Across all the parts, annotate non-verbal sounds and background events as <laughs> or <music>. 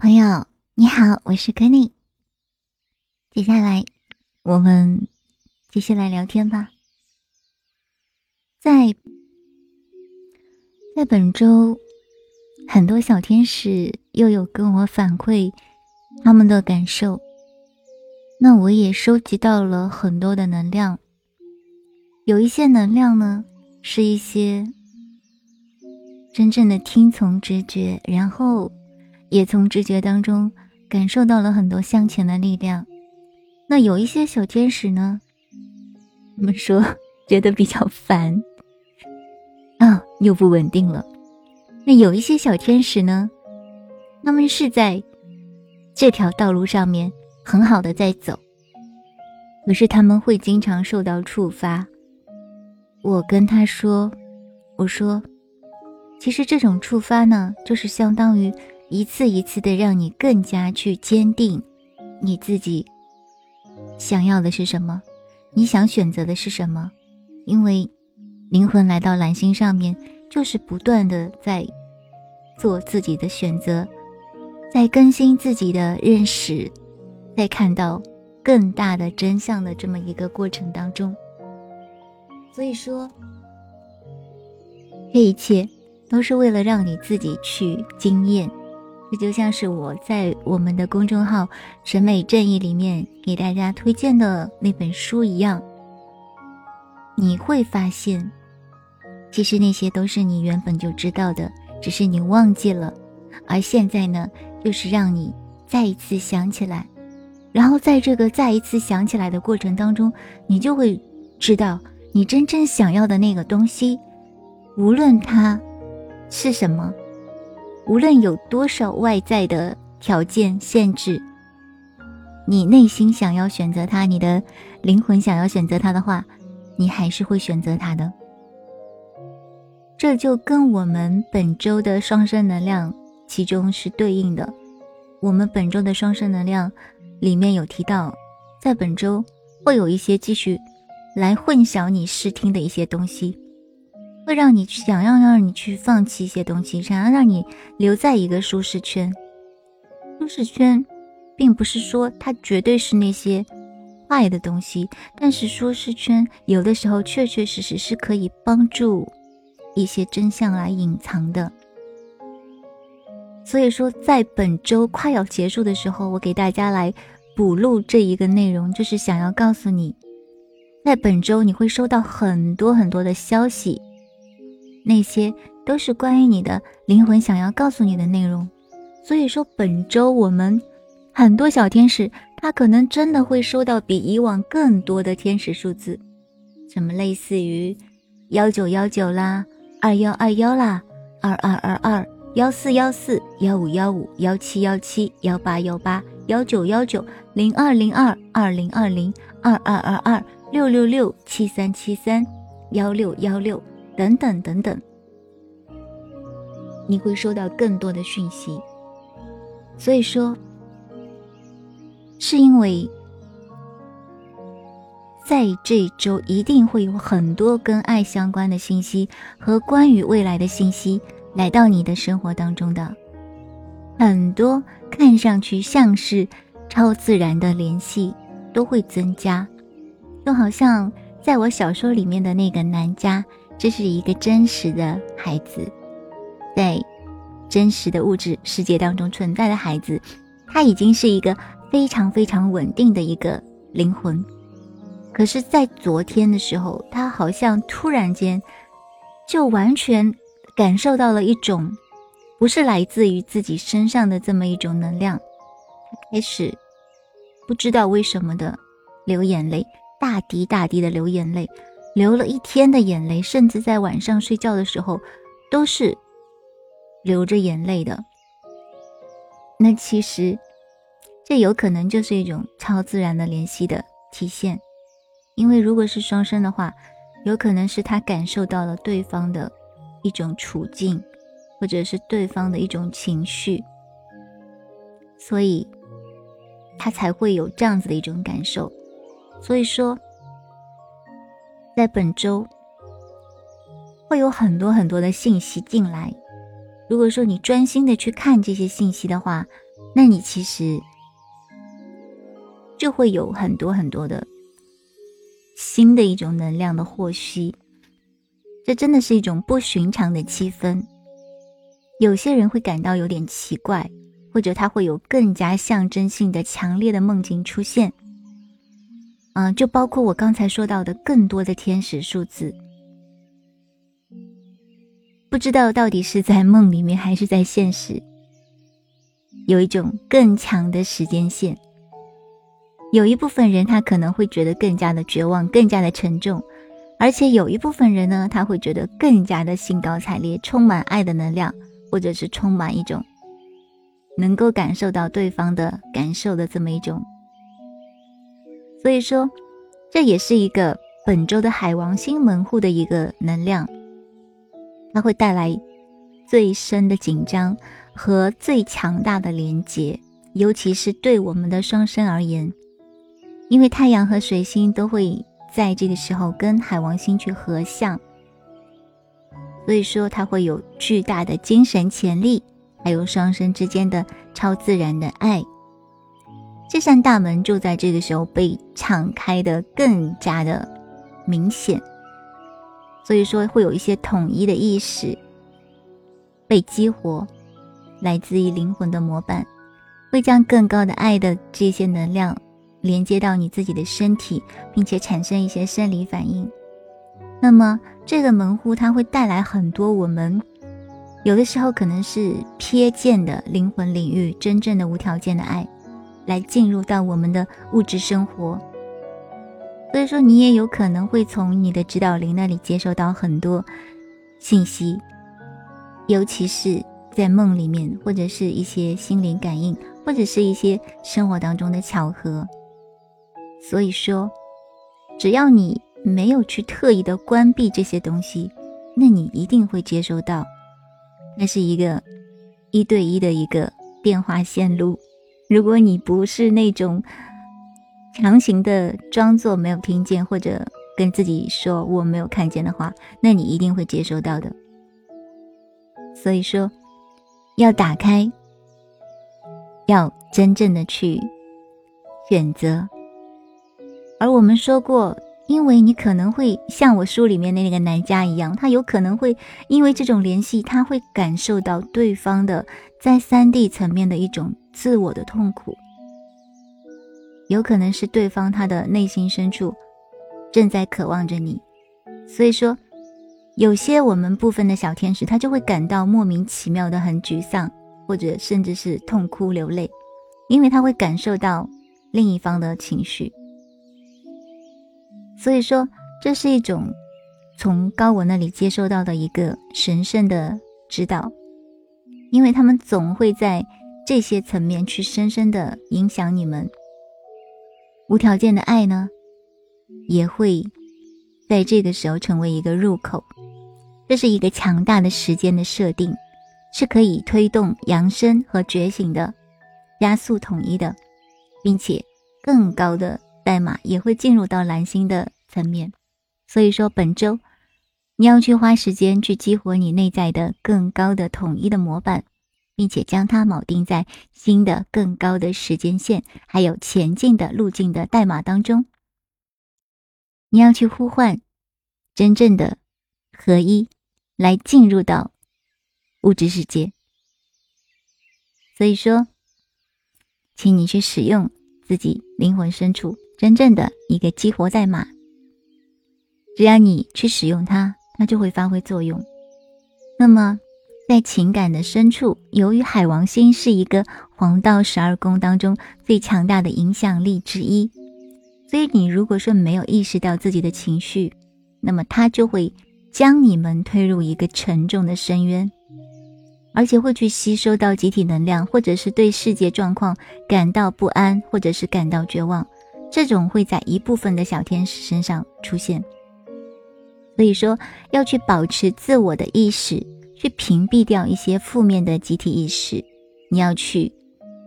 朋友你好，我是 Kenny。接下来我们继续来聊天吧。在在本周，很多小天使又有跟我反馈他们的感受，那我也收集到了很多的能量。有一些能量呢，是一些真正的听从直觉，然后也从直觉当中感受到了很多向前的力量。那有一些小天使呢，他们说觉得比较烦。啊，又不稳定了。那有一些小天使呢，他们是在这条道路上面很好的在走，可是他们会经常受到触发。我跟他说：“我说，其实这种触发呢，就是相当于一次一次的让你更加去坚定你自己想要的是什么，你想选择的是什么，因为。”灵魂来到蓝星上面，就是不断的在做自己的选择，在更新自己的认识，在看到更大的真相的这么一个过程当中。所以说，这一切都是为了让你自己去经验。这就像是我在我们的公众号《审美正义》里面给大家推荐的那本书一样，你会发现。其实那些都是你原本就知道的，只是你忘记了。而现在呢，又是让你再一次想起来，然后在这个再一次想起来的过程当中，你就会知道你真正想要的那个东西，无论它是什么，无论有多少外在的条件限制，你内心想要选择他，你的灵魂想要选择他的话，你还是会选择他的。这就跟我们本周的双生能量其中是对应的。我们本周的双生能量里面有提到，在本周会有一些继续来混淆你视听的一些东西，会让你想要让你去放弃一些东西，想要让你留在一个舒适圈。舒适圈，并不是说它绝对是那些坏的东西，但是舒适圈有的时候确确实实是可以帮助。一些真相来隐藏的，所以说，在本周快要结束的时候，我给大家来补录这一个内容，就是想要告诉你，在本周你会收到很多很多的消息，那些都是关于你的灵魂想要告诉你的内容。所以说，本周我们很多小天使，他可能真的会收到比以往更多的天使数字，什么类似于幺九幺九啦。二幺二幺啦，二二二二，幺四幺四，幺五幺五，幺七幺七，幺八幺八，幺九幺九，零二零二，二零二零，二二二二，六六六，七三七三，幺六幺六，等等等等，你会收到更多的讯息。所以说，是因为。在这周一定会有很多跟爱相关的信息和关于未来的信息来到你的生活当中的，很多看上去像是超自然的联系都会增加，就好像在我小说里面的那个南家，这是一个真实的孩子，在真实的物质世界当中存在的孩子，他已经是一个非常非常稳定的一个灵魂。可是，在昨天的时候，他好像突然间就完全感受到了一种不是来自于自己身上的这么一种能量，他开始不知道为什么的流眼泪，大滴大滴的流眼泪，流了一天的眼泪，甚至在晚上睡觉的时候都是流着眼泪的。那其实这有可能就是一种超自然的联系的体现。因为如果是双生的话，有可能是他感受到了对方的一种处境，或者是对方的一种情绪，所以他才会有这样子的一种感受。所以说，在本周会有很多很多的信息进来。如果说你专心的去看这些信息的话，那你其实就会有很多很多的新的一种能量的获悉。这真的是一种不寻常的气氛。有些人会感到有点奇怪，或者他会有更加象征性的强烈的梦境出现。嗯，就包括我刚才说到的更多的天使数字。不知道到底是在梦里面还是在现实，有一种更强的时间线。有一部分人他可能会觉得更加的绝望，更加的沉重，而且有一部分人呢，他会觉得更加的兴高采烈，充满爱的能量，或者是充满一种能够感受到对方的感受的这么一种。所以说，这也是一个本周的海王星门户的一个能量。它会带来最深的紧张和最强大的连接，尤其是对我们的双生而言，因为太阳和水星都会在这个时候跟海王星去合相，所以说它会有巨大的精神潜力，还有双生之间的超自然的爱。这扇大门就在这个时候被敞开的更加的明显。所以说，会有一些统一的意识被激活，来自于灵魂的模板，会将更高的爱的这些能量连接到你自己的身体，并且产生一些生理反应。那么，这个门户它会带来很多我们有的时候可能是瞥见的灵魂领域，真正的无条件的爱，来进入到我们的物质生活。所以说，你也有可能会从你的指导灵那里接收到很多信息，尤其是在梦里面，或者是一些心灵感应，或者是一些生活当中的巧合。所以说，只要你没有去特意的关闭这些东西，那你一定会接收到。那是一个一对一的一个电话线路。如果你不是那种。强行的装作没有听见，或者跟自己说我没有看见的话，那你一定会接收到的。所以说，要打开，要真正的去选择。而我们说过，因为你可能会像我书里面的那个男家一样，他有可能会因为这种联系，他会感受到对方的在三 D 层面的一种自我的痛苦。有可能是对方他的内心深处正在渴望着你，所以说有些我们部分的小天使他就会感到莫名其妙的很沮丧，或者甚至是痛哭流泪，因为他会感受到另一方的情绪。所以说这是一种从高我那里接收到的一个神圣的指导，因为他们总会在这些层面去深深的影响你们。无条件的爱呢，也会在这个时候成为一个入口。这是一个强大的时间的设定，是可以推动扬升和觉醒的，加速统一的，并且更高的代码也会进入到蓝星的层面。所以说，本周你要去花时间去激活你内在的更高的统一的模板。并且将它铆定在新的更高的时间线，还有前进的路径的代码当中。你要去呼唤真正的合一，来进入到物质世界。所以说，请你去使用自己灵魂深处真正的一个激活代码。只要你去使用它，它就会发挥作用。那么。在情感的深处，由于海王星是一个黄道十二宫当中最强大的影响力之一，所以你如果说没有意识到自己的情绪，那么它就会将你们推入一个沉重的深渊，而且会去吸收到集体能量，或者是对世界状况感到不安，或者是感到绝望，这种会在一部分的小天使身上出现。所以说，要去保持自我的意识。去屏蔽掉一些负面的集体意识，你要去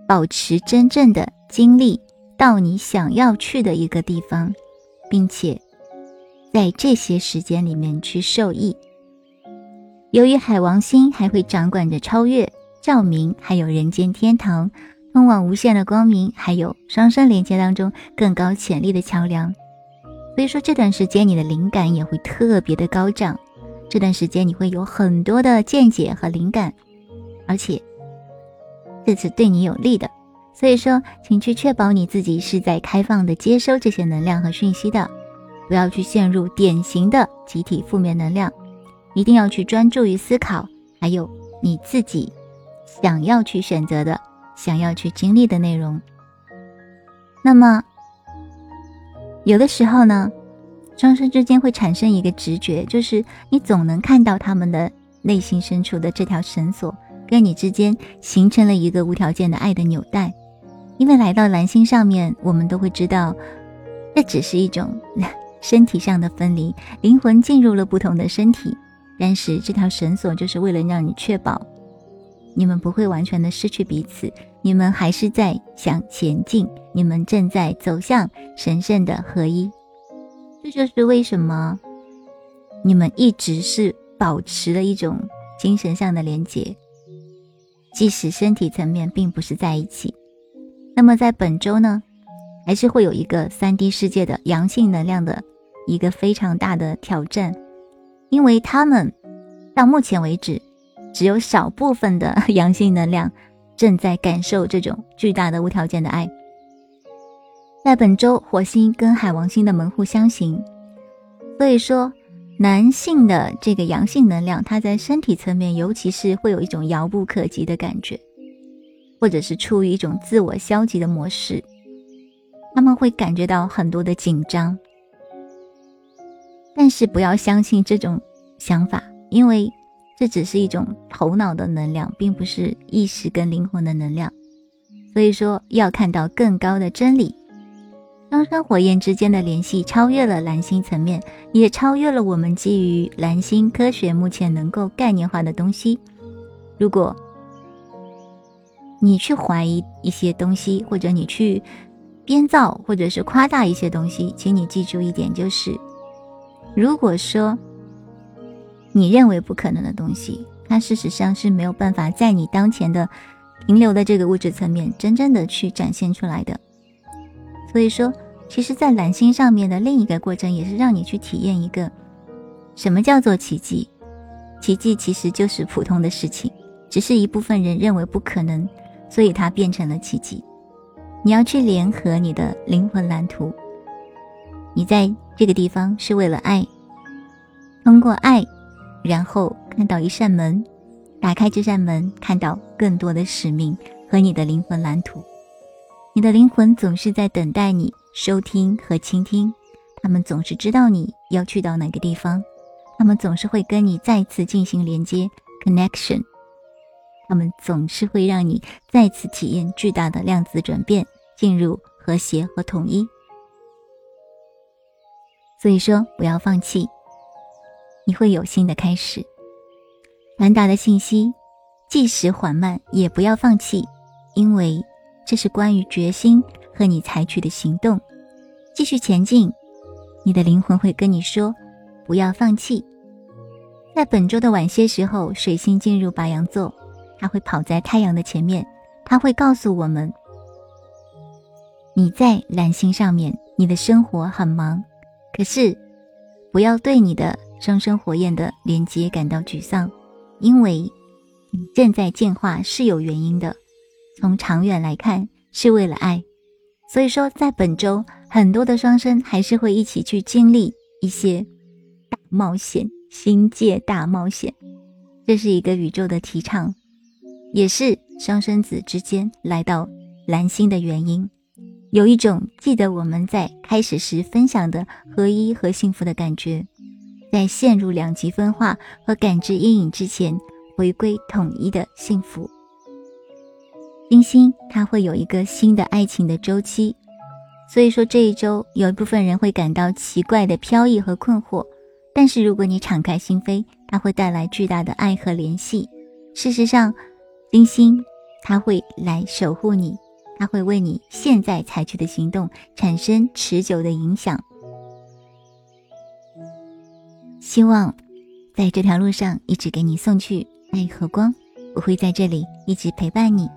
保持真正的精力到你想要去的一个地方，并且在这些时间里面去受益。由于海王星还会掌管着超越、照明，还有人间天堂，通往无限的光明，还有双生连接当中更高潜力的桥梁。所以说这段时间你的灵感也会特别的高涨，这段时间你会有很多的见解和灵感，而且这次对你有利的。所以说，请去确保你自己是在开放的接收这些能量和讯息的，不要去陷入典型的集体负面能量，一定要去专注于思考，还有你自己想要去选择的、想要去经历的内容。那么，有的时候呢，双生之间会产生一个直觉，就是你总能看到他们的内心深处的这条绳索，跟你之间形成了一个无条件的爱的纽带。因为来到蓝星上面，我们都会知道，这只是一种 <laughs> 身体上的分离，灵魂进入了不同的身体。但是这条绳索就是为了让你确保，你们不会完全的失去彼此，你们还是在向前进，你们正在走向神圣的合一。这就是为什么你们一直是保持了一种精神上的连接，即使身体层面并不是在一起。那么在本周呢，还是会有一个三 D 世界的阳性能量的一个非常大的挑战，因为他们到目前为止，只有少部分的 <laughs> 阳性能量正在感受这种巨大的无条件的爱。在本周，火星跟海王星的门户相刑，所以说男性的这个阳性能量，它在身体层面，尤其是会有一种遥不可及的感觉。或者是处于一种自我消极的模式，他们会感觉到很多的紧张，但是不要相信这种想法，因为这只是一种头脑的能量，并不是意识跟灵魂的能量。所以说，要看到更高的真理。双生火焰之间的联系超越了蓝星层面，也超越了我们基于蓝星科学目前能够概念化的东西。如果你去怀疑一些东西，或者你去编造，或者是夸大一些东西，请你记住一点，就是如果说你认为不可能的东西，它事实上是没有办法在你当前的停留的这个物质层面真正的去展现出来的。所以说，其实，在蓝星上面的另一个过程，也是让你去体验一个什么叫做奇迹。奇迹其实就是普通的事情，只是一部分人认为不可能。所以它变成了奇迹。你要去联合你的灵魂蓝图。你在这个地方是为了爱，通过爱，然后看到一扇门，打开这扇门，看到更多的使命和你的灵魂蓝图。你的灵魂总是在等待你收听和倾听，他们总是知道你要去到哪个地方，他们总是会跟你再次进行连接 （connection）。他们总是会让你再次体验巨大的量子转变，进入和谐和统一。所以说，不要放弃，你会有新的开始。传达的信息，即使缓慢，也不要放弃，因为这是关于决心和你采取的行动。继续前进，你的灵魂会跟你说：“不要放弃。”在本周的晚些时候，水星进入白羊座。它会跑在太阳的前面，它会告诉我们：你在蓝星上面，你的生活很忙，可是不要对你的双生火焰的连接感到沮丧，因为你正在进化是有原因的。从长远来看，是为了爱。所以说，在本周，很多的双生还是会一起去经历一些大冒险、星界大冒险。这是一个宇宙的提倡。也是双生子之间来到蓝星的原因，有一种记得我们在开始时分享的合一和幸福的感觉，在陷入两极分化和感知阴影之前，回归统一的幸福。金星它会有一个新的爱情的周期，所以说这一周有一部分人会感到奇怪的飘逸和困惑，但是如果你敞开心扉，它会带来巨大的爱和联系。事实上。金星，它会来守护你，它会为你现在采取的行动产生持久的影响。希望在这条路上一直给你送去爱和光，我会在这里一直陪伴你。